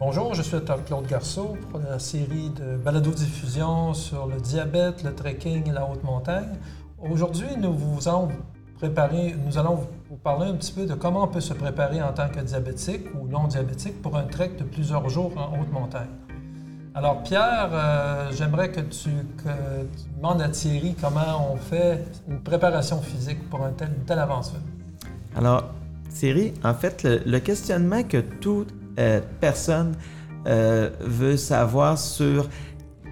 Bonjour, je suis Dr Claude Garceau pour la série de balado-diffusion sur le diabète, le trekking et la haute montagne. Aujourd'hui, nous vous allons préparer, nous allons vous parler un petit peu de comment on peut se préparer en tant que diabétique ou non diabétique pour un trek de plusieurs jours en haute montagne. Alors Pierre, euh, j'aimerais que tu, demandes à Thierry comment on fait une préparation physique pour un tel, une telle aventure. Alors Thierry, en fait, le questionnement que toute euh, personne euh, veut savoir sur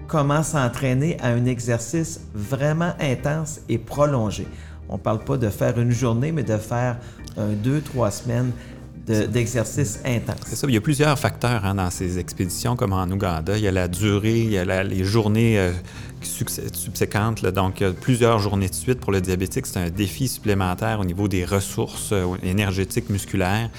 comment s'entraîner à un exercice vraiment intense et prolongé. On ne parle pas de faire une journée, mais de faire un, deux, trois semaines d'exercice intense. C'est ça. Il y a plusieurs facteurs hein, dans ces expéditions, comme en Ouganda. Il y a la durée, il y a les journées euh, subséquentes. donc, plusieurs journées de suite pour le diabétique. C'est un défi supplémentaire au niveau des ressources énergétiques musculaires.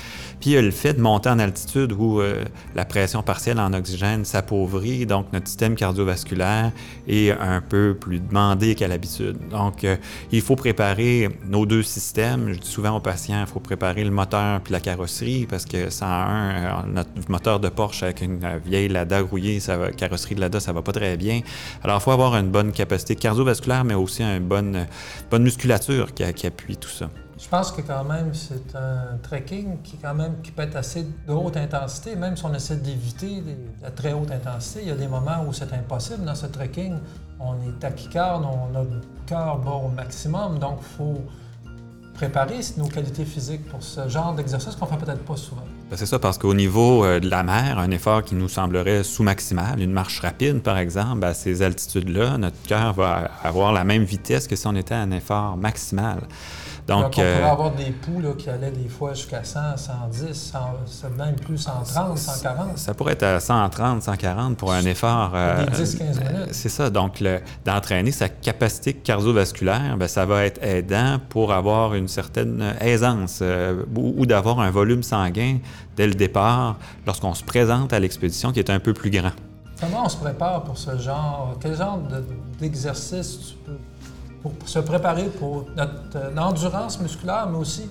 Puis il y a le fait de monter en altitude où euh, la pression partielle en oxygène s'appauvrit, donc notre système cardiovasculaire est un peu plus demandé qu'à l'habitude. Donc euh, il faut préparer nos deux systèmes. Je dis souvent aux patients, il faut préparer le moteur puis la carrosserie parce que sans un, euh, notre moteur de Porsche avec une vieille Lada rouillée, carrosserie de Lada, ça va pas très bien. Alors il faut avoir une bonne capacité cardiovasculaire, mais aussi une bonne, bonne musculature qui, appuie tout ça. Je pense que quand même, c'est un trekking qui, quand même, qui peut être assez de haute intensité, même si on essaie d'éviter la très haute intensité. Il y a des moments où c'est impossible dans ce trekking. On est tachycarde, on a le cœur bas au maximum, donc il faut préparer nos qualités physiques pour ce genre d'exercice qu'on fait peut-être pas souvent. Ben, c'est ça, parce qu'au niveau euh, de la mer, un effort qui nous semblerait sous-maximal, une marche rapide par exemple, à ces altitudes-là, notre cœur va avoir la même vitesse que si on était à un effort maximal. Donc, on pourrait euh, avoir des poux qui allaient des fois jusqu'à 100, 110, même plus 130, 140. Ça pourrait être à 130, 140 pour un effort. Euh, 10-15 minutes. C'est ça. Donc, d'entraîner sa capacité cardiovasculaire, bien, ça va être aidant pour avoir une certaine aisance euh, ou, d'avoir un volume sanguin dès le départ lorsqu'on se présente à l'expédition qui est un peu plus grand. Comment on se prépare pour ce genre? Quel genre d'exercice tu peux pour se préparer pour notre euh, endurance musculaire, mais aussi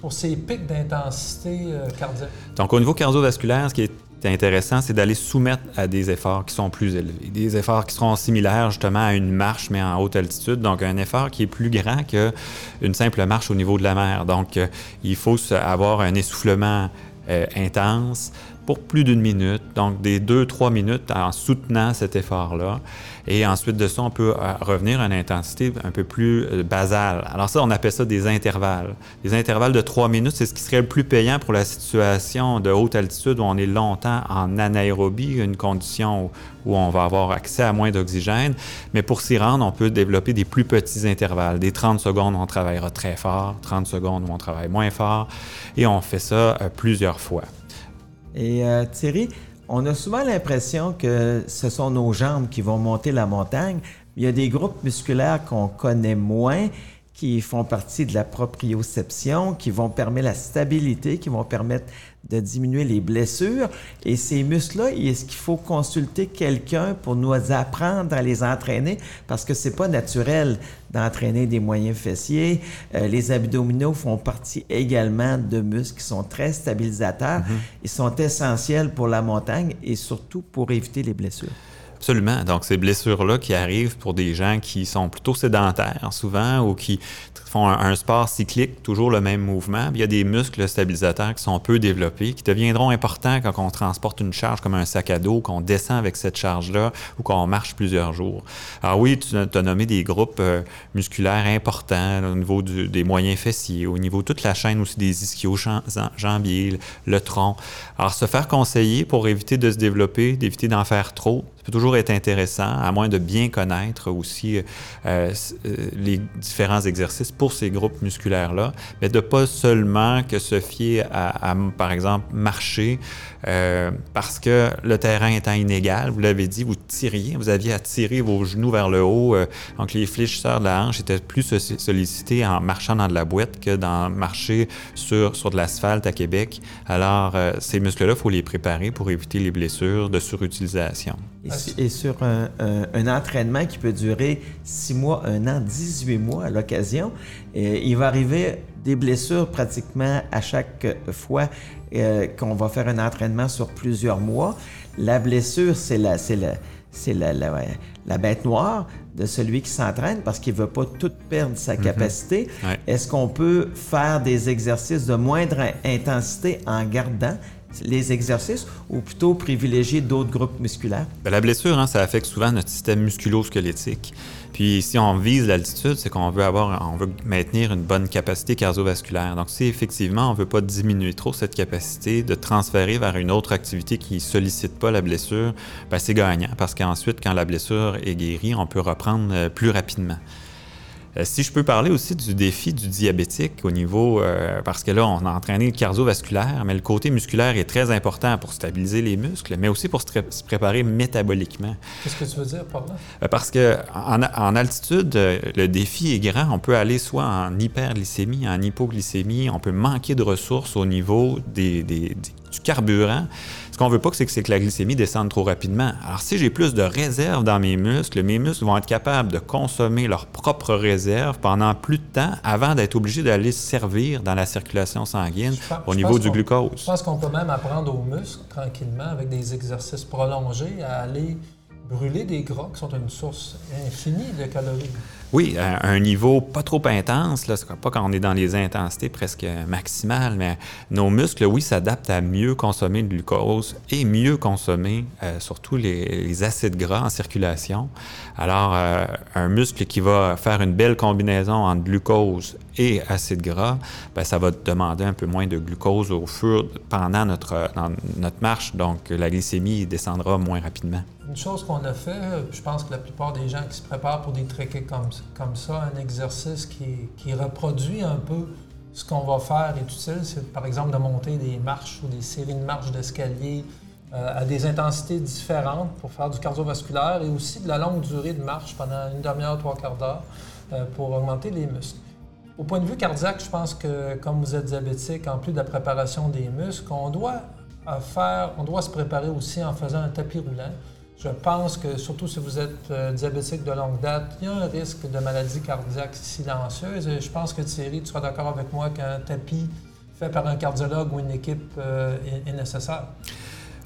pour ces pics d'intensité euh, cardiaque? Donc, au niveau cardiovasculaire, ce qui est intéressant, c'est d'aller soumettre à des efforts qui sont plus élevés, des efforts qui seront similaires justement à une marche, mais en haute altitude. Donc, un effort qui est plus grand qu'une simple marche au niveau de la mer. Donc, euh, il faut avoir un essoufflement intense pour plus d'une minute, donc des deux, trois minutes en soutenant cet effort-là. Et ensuite de ça, on peut euh, revenir à une intensité un peu plus euh, basale. Alors ça, on appelle ça des intervalles. Les intervalles de trois minutes, c'est ce qui serait le plus payant pour la situation de haute altitude où on est longtemps en anaérobie, une condition où, on va avoir accès à moins d'oxygène. Mais pour s'y rendre, on peut développer des plus petits intervalles. Des 30 secondes où on travaillera très fort, 30 secondes où on travaille moins fort. Et on fait ça euh, plusieurs fois. Et Thierry, on a souvent l'impression que ce sont nos jambes qui vont monter la montagne. Il y a des groupes musculaires qu'on connaît moins qui font partie de la proprioception, qui vont permettre la stabilité, qui vont permettre de diminuer les blessures. Et ces muscles-là, est-ce qu'il faut consulter quelqu'un pour nous apprendre à les entraîner? Parce que c'est pas naturel d'entraîner des moyens fessiers. Euh, les abdominaux font partie également de muscles qui sont très stabilisateurs. Mm-hmm. Ils sont essentiels pour la montagne et surtout pour éviter les blessures. Absolument. Donc, ces blessures-là qui arrivent pour des gens qui sont plutôt sédentaires souvent ou qui font un, sport cyclique, toujours le même mouvement. il y a des muscles stabilisateurs qui sont peu développés, qui deviendront importants quand on transporte une charge comme un sac à dos, qu'on descend avec cette charge-là ou qu'on marche plusieurs jours. Alors oui, tu as nommé des groupes euh, musculaires importants au niveau des moyens fessiers, au niveau de toute la chaîne aussi des ischio-jambiers, le tronc. Alors se faire conseiller pour éviter de se développer, d'éviter d'en faire trop, peut toujours être intéressant, à moins de bien connaître aussi euh, euh, les différents exercices pour ces groupes musculaires-là, mais de pas seulement que se fier à, par exemple, marcher euh, parce que le terrain étant inégal, vous l'avez dit, vous tiriez, vous aviez à tirer vos genoux vers le haut, donc les fléchisseurs de la hanche étaient plus sollicités en marchant dans de la boîte que dans marcher sur, sur de l'asphalte à Québec. Alors, ces muscles-là, il faut les préparer pour éviter les blessures de surutilisation et, sur un, entraînement qui peut durer 6 mois, 1 an, 18 mois à l'occasion. il va arriver des blessures pratiquement à chaque fois euh, qu'on va faire un entraînement sur plusieurs mois. La blessure, c'est la, c'est la, c'est la, la, la, bête noire de celui qui s'entraîne parce qu'il ne veut pas tout perdre sa Mhm. capacité. Ouais. Est-ce qu'on peut faire des exercices de moindre intensité en gardant les exercices ou plutôt privilégier d'autres groupes musculaires? Ben, la blessure, hein, ça affecte souvent notre système musculo-squelettique. Puis si on vise l'altitude, c'est qu'on veut avoir, on veut maintenir une bonne capacité cardiovasculaire. Donc si effectivement on veut pas diminuer trop cette capacité, de transférer vers une autre activité qui sollicite pas la blessure, ben, c'est gagnant parce qu'ensuite quand la blessure est guérie, on peut reprendre euh, plus rapidement. Euh, si je peux parler aussi du défi du diabétique au niveau, euh, parce que là, on a entraîné le cardiovasculaire, mais le côté musculaire est très important pour stabiliser les muscles, mais aussi pour se, préparer métaboliquement. Qu'est-ce que tu veux dire par là? Euh, Parce que en, en altitude, le défi est grand. On peut aller soit en hyperglycémie, en hypoglycémie. On peut manquer de ressources au niveau des- des- des- du carburant. Ce qu'on veut pas, c'est que, la glycémie descende trop rapidement. Alors, si j'ai plus de réserves dans mes muscles, mes muscles vont être capables de consommer leurs propres réserves pendant plus de temps avant d'être obligés d'aller se servir dans la circulation sanguine pense- au niveau du glucose. Je pense qu'on peut même apprendre aux muscles, tranquillement, avec des exercices prolongés, à aller brûler des gras qui sont une source infinie de calories. Oui, à un niveau pas trop intense, là, pas quand on est dans les intensités presque maximales, mais nos muscles, oui, s'adaptent à mieux consommer le glucose et mieux consommer euh, surtout les, acides gras en circulation. Alors, euh, un muscle qui va faire une belle combinaison entre glucose et acides gras, ben, ça va demander un peu moins de glucose au fur pendant notre, dans notre marche, donc la glycémie descendra moins rapidement. Une chose qu'on a fait, euh, je pense que la plupart des gens qui se préparent pour des trekking comme, comme ça, un exercice qui, reproduit un peu ce qu'on va faire est utile, c'est par exemple de monter des marches ou des séries de marches d'escalier euh, à des intensités différentes pour faire du cardiovasculaire et aussi de la longue durée de marche pendant une demi-heure, trois quarts d'heure euh, pour augmenter les muscles. Au point de vue cardiaque, je pense que comme vous êtes diabétique, en plus de la préparation des muscles, on doit euh, faire, on doit se préparer aussi en faisant un tapis roulant. Je pense que, surtout si vous êtes euh, diabétique de longue date, il y a un risque de maladie cardiaque silencieuse. Je pense que Thierry, tu seras d'accord avec moi qu'un tapis fait par un cardiologue ou une équipe euh, est nécessaire.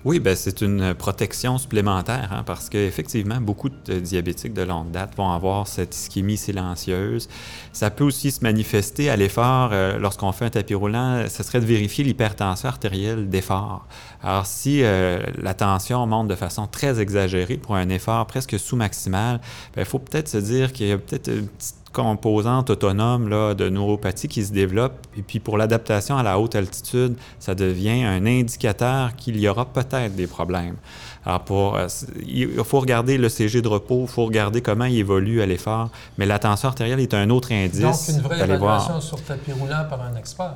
Oui, ben c'est une protection supplémentaire hein, parce qu'effectivement, beaucoup de diabétiques de longue date vont avoir cette ischémie silencieuse. Ça peut aussi se manifester à l'effort euh, lorsqu'on fait un tapis roulant, ce serait de vérifier l'hypertension artérielle d'effort. Alors, si euh, la tension monte de façon très exagérée pour un effort presque sous-maximal, ben, il faut peut-être se dire qu'il y a peut-être une petite composante autonome là, de neuropathie qui se développe. Et puis pour l'adaptation à la haute altitude, ça devient un indicateur qu'il y aura peut-être des problèmes. Alors pour, euh, il faut regarder le CG de repos, il faut regarder comment il évolue à l'effort, mais la tension artérielle est un autre indice. Donc, une vraie d'aller voir. évaluation sur tapis roulant par un expert.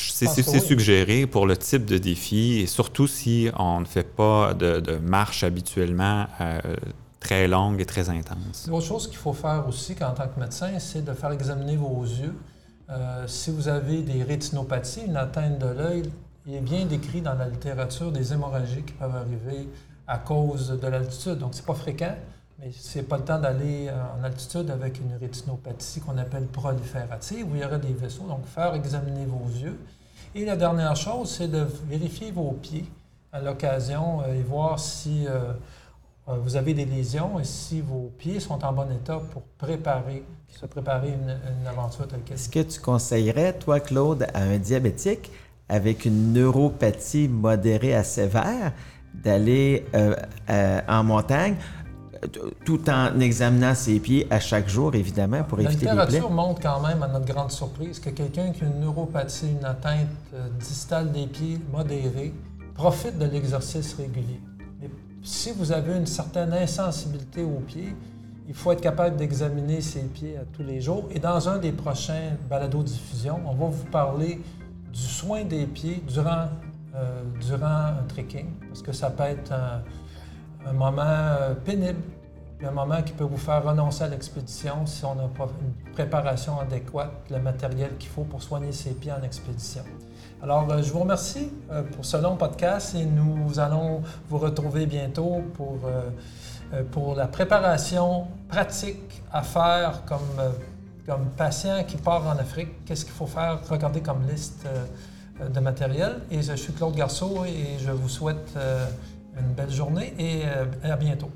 C'est oui. suggéré pour le type de défi et surtout si on ne fait pas de, de marche habituellement euh, très longue et très intense. L'autre chose qu'il faut faire aussi qu'en tant que médecin, c'est de faire examiner vos yeux. Euh, si vous avez des rétinopathies, une atteinte de l'œil, il est bien décrit dans la littérature des hémorragies qui peuvent arriver à cause de l'altitude. Donc, c'est pas fréquent, mais c'est pas le temps d'aller euh, en altitude avec une rétinopathie qu'on appelle proliférative, où il y aurait des vaisseaux. Donc, faire examiner vos yeux. Et la dernière chose, c'est de vérifier vos pieds à l'occasion euh, et voir si vous avez des lésions et si vos pieds sont en bon état pour préparer, se préparer une, une aventure telle qu'elle. Est-ce que tu conseillerais, toi, Claude, à un diabétique avec une neuropathie modérée à sévère d'aller euh, euh, en montagne euh, tout en examinant ses pieds à chaque jour, évidemment, pour La éviter les plaies? littérature montre quand même, à notre grande surprise, que quelqu'un qui a une neuropathie, une atteinte euh, distale des pieds modérée, profite de l'exercice régulier. Si vous avez une certaine insensibilité aux pieds, il faut être capable d'examiner ses pieds à tous les jours. Et dans un des prochains balados-diffusion, on va vous parler du soin des pieds durant, euh, durant un trekking, parce que ça peut être un, un moment euh, pénible, un moment qui peut vous faire renoncer à l'expédition si on n'a pas une préparation adéquate, le matériel qu'il faut pour soigner ses pieds en expédition. Alors, euh, je vous remercie euh, pour ce long podcast et nous allons vous retrouver bientôt pour, euh, pour la préparation pratique à faire comme, comme patient qui part en Afrique. Qu'est-ce qu'il faut faire? Regardez comme liste. de matériel. Et je suis Claude Garceau et je vous souhaite une belle journée et à bientôt.